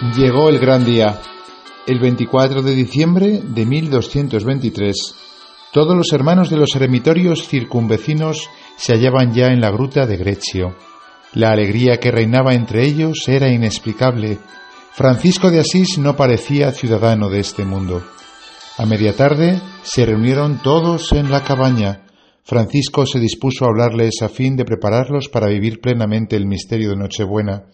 Llegó el gran día. El 24 de diciembre de 1223, todos los hermanos de los eremitorios circunvecinos se hallaban ya en la gruta de Grecio. La alegría que reinaba entre ellos era inexplicable. Francisco de Asís no parecía ciudadano de este mundo. A media tarde se reunieron todos en la cabaña. Francisco se dispuso a hablarles a fin de prepararlos para vivir plenamente el misterio de Nochebuena.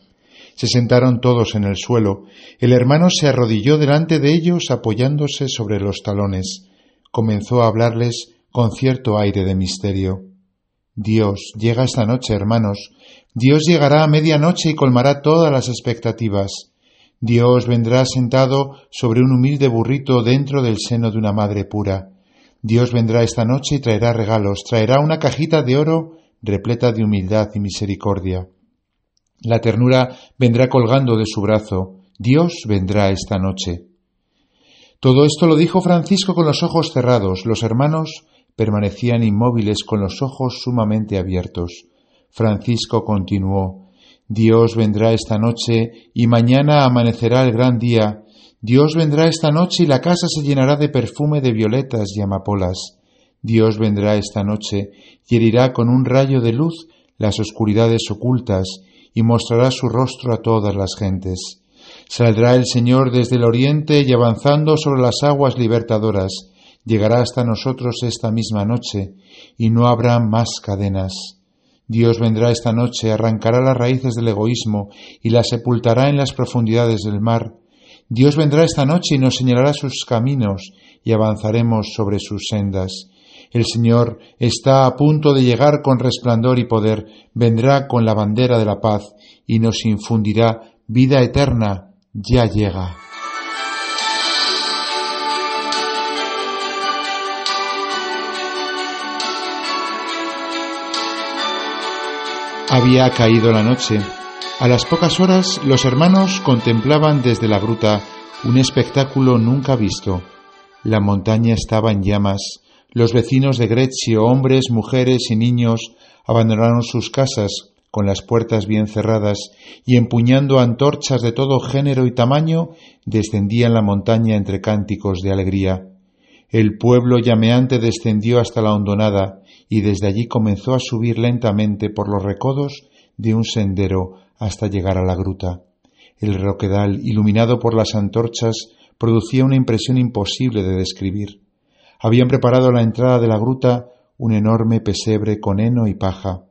Se sentaron todos en el suelo. El hermano se arrodilló delante de ellos apoyándose sobre los talones. Comenzó a hablarles con cierto aire de misterio. Dios llega esta noche, hermanos. Dios llegará a medianoche y colmará todas las expectativas. Dios vendrá sentado sobre un humilde burrito dentro del seno de una madre pura. Dios vendrá esta noche y traerá regalos, traerá una cajita de oro repleta de humildad y misericordia. La ternura vendrá colgando de su brazo. Dios vendrá esta noche. Todo esto lo dijo Francisco con los ojos cerrados. Los hermanos permanecían inmóviles con los ojos sumamente abiertos. Francisco continuó Dios vendrá esta noche y mañana amanecerá el gran día. Dios vendrá esta noche y la casa se llenará de perfume de violetas y amapolas. Dios vendrá esta noche y herirá con un rayo de luz las oscuridades ocultas y mostrará su rostro a todas las gentes. Saldrá el Señor desde el oriente y avanzando sobre las aguas libertadoras, llegará hasta nosotros esta misma noche, y no habrá más cadenas. Dios vendrá esta noche, arrancará las raíces del egoísmo y las sepultará en las profundidades del mar. Dios vendrá esta noche y nos señalará sus caminos y avanzaremos sobre sus sendas. El Señor está a punto de llegar con resplandor y poder, vendrá con la bandera de la paz y nos infundirá vida eterna, ya llega. Había caído la noche. A las pocas horas los hermanos contemplaban desde la gruta un espectáculo nunca visto. La montaña estaba en llamas, los vecinos de Grecio, hombres, mujeres y niños, abandonaron sus casas con las puertas bien cerradas y empuñando antorchas de todo género y tamaño, descendían la montaña entre cánticos de alegría. El pueblo llameante descendió hasta la hondonada y desde allí comenzó a subir lentamente por los recodos de un sendero hasta llegar a la gruta. El roquedal, iluminado por las antorchas, producía una impresión imposible de describir. Habían preparado a la entrada de la gruta un enorme pesebre con heno y paja.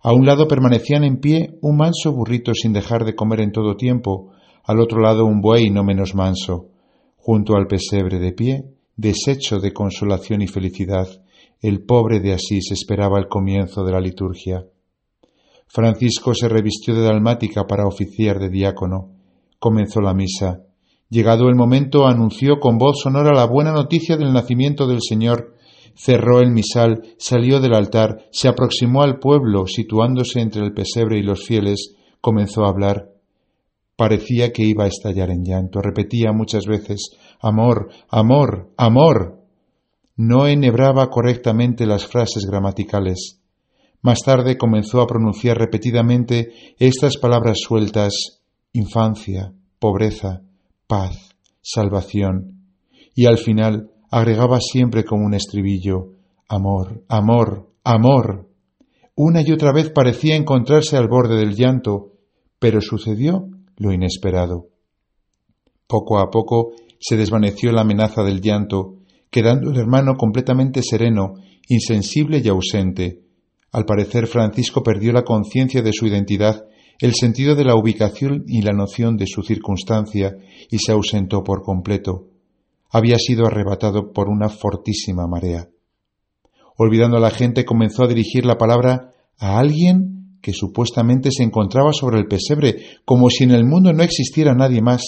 A un lado permanecían en pie un manso burrito sin dejar de comer en todo tiempo, al otro lado un buey no menos manso. Junto al pesebre de pie, deshecho de consolación y felicidad, el pobre de Asís esperaba el comienzo de la liturgia. Francisco se revistió de dalmática para oficiar de diácono. Comenzó la misa. Llegado el momento, anunció con voz sonora la buena noticia del nacimiento del Señor, cerró el misal, salió del altar, se aproximó al pueblo, situándose entre el pesebre y los fieles, comenzó a hablar. Parecía que iba a estallar en llanto, repetía muchas veces Amor, amor, amor. No enhebraba correctamente las frases gramaticales. Más tarde comenzó a pronunciar repetidamente estas palabras sueltas infancia, pobreza, paz, salvación, y al final agregaba siempre como un estribillo amor, amor, amor. Una y otra vez parecía encontrarse al borde del llanto, pero sucedió lo inesperado. Poco a poco se desvaneció la amenaza del llanto, quedando el hermano completamente sereno, insensible y ausente. Al parecer Francisco perdió la conciencia de su identidad el sentido de la ubicación y la noción de su circunstancia y se ausentó por completo. Había sido arrebatado por una fortísima marea. Olvidando a la gente, comenzó a dirigir la palabra a alguien que supuestamente se encontraba sobre el pesebre, como si en el mundo no existiera nadie más.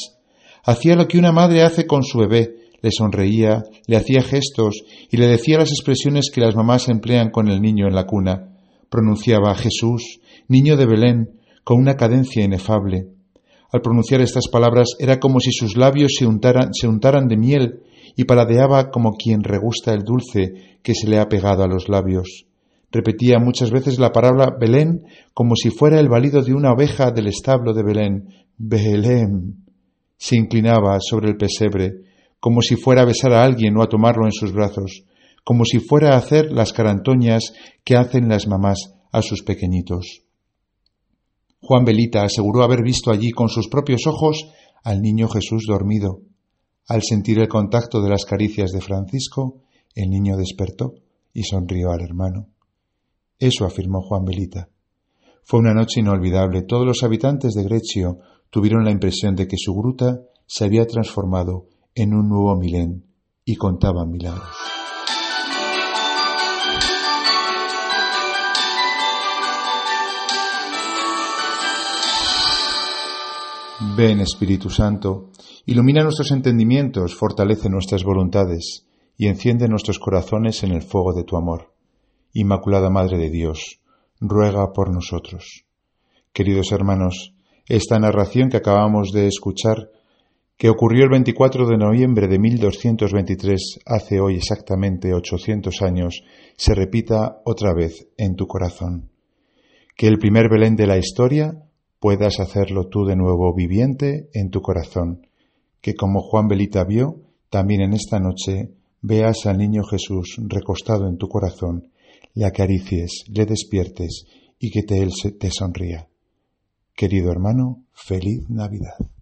Hacía lo que una madre hace con su bebé, le sonreía, le hacía gestos y le decía las expresiones que las mamás emplean con el niño en la cuna. Pronunciaba Jesús, niño de Belén, con una cadencia inefable. Al pronunciar estas palabras era como si sus labios se, se untaran de miel y paladeaba como quien regusta el dulce que se le ha pegado a los labios. Repetía muchas veces la palabra Belén como si fuera el balido de una oveja del establo de Belén. Belén. se inclinaba sobre el pesebre, como si fuera a besar a alguien o a tomarlo en sus brazos, como si fuera a hacer las carantoñas que hacen las mamás a sus pequeñitos. Juan Belita aseguró haber visto allí con sus propios ojos al niño Jesús dormido. Al sentir el contacto de las caricias de Francisco, el niño despertó y sonrió al hermano. Eso afirmó Juan Belita. Fue una noche inolvidable. Todos los habitantes de Grecio tuvieron la impresión de que su gruta se había transformado en un nuevo Milén y contaban milagros. Ven, Espíritu Santo, ilumina nuestros entendimientos, fortalece nuestras voluntades y enciende nuestros corazones en el fuego de tu amor. Inmaculada Madre de Dios, ruega por nosotros. Queridos hermanos, esta narración que acabamos de escuchar, que ocurrió el 24 de noviembre de 1223, hace hoy exactamente 800 años, se repita otra vez en tu corazón. Que el primer Belén de la historia puedas hacerlo tú de nuevo viviente en tu corazón, que como Juan Belita vio, también en esta noche veas al niño Jesús recostado en tu corazón, le acaricies, le despiertes y que te, él te sonría. Querido hermano, feliz Navidad.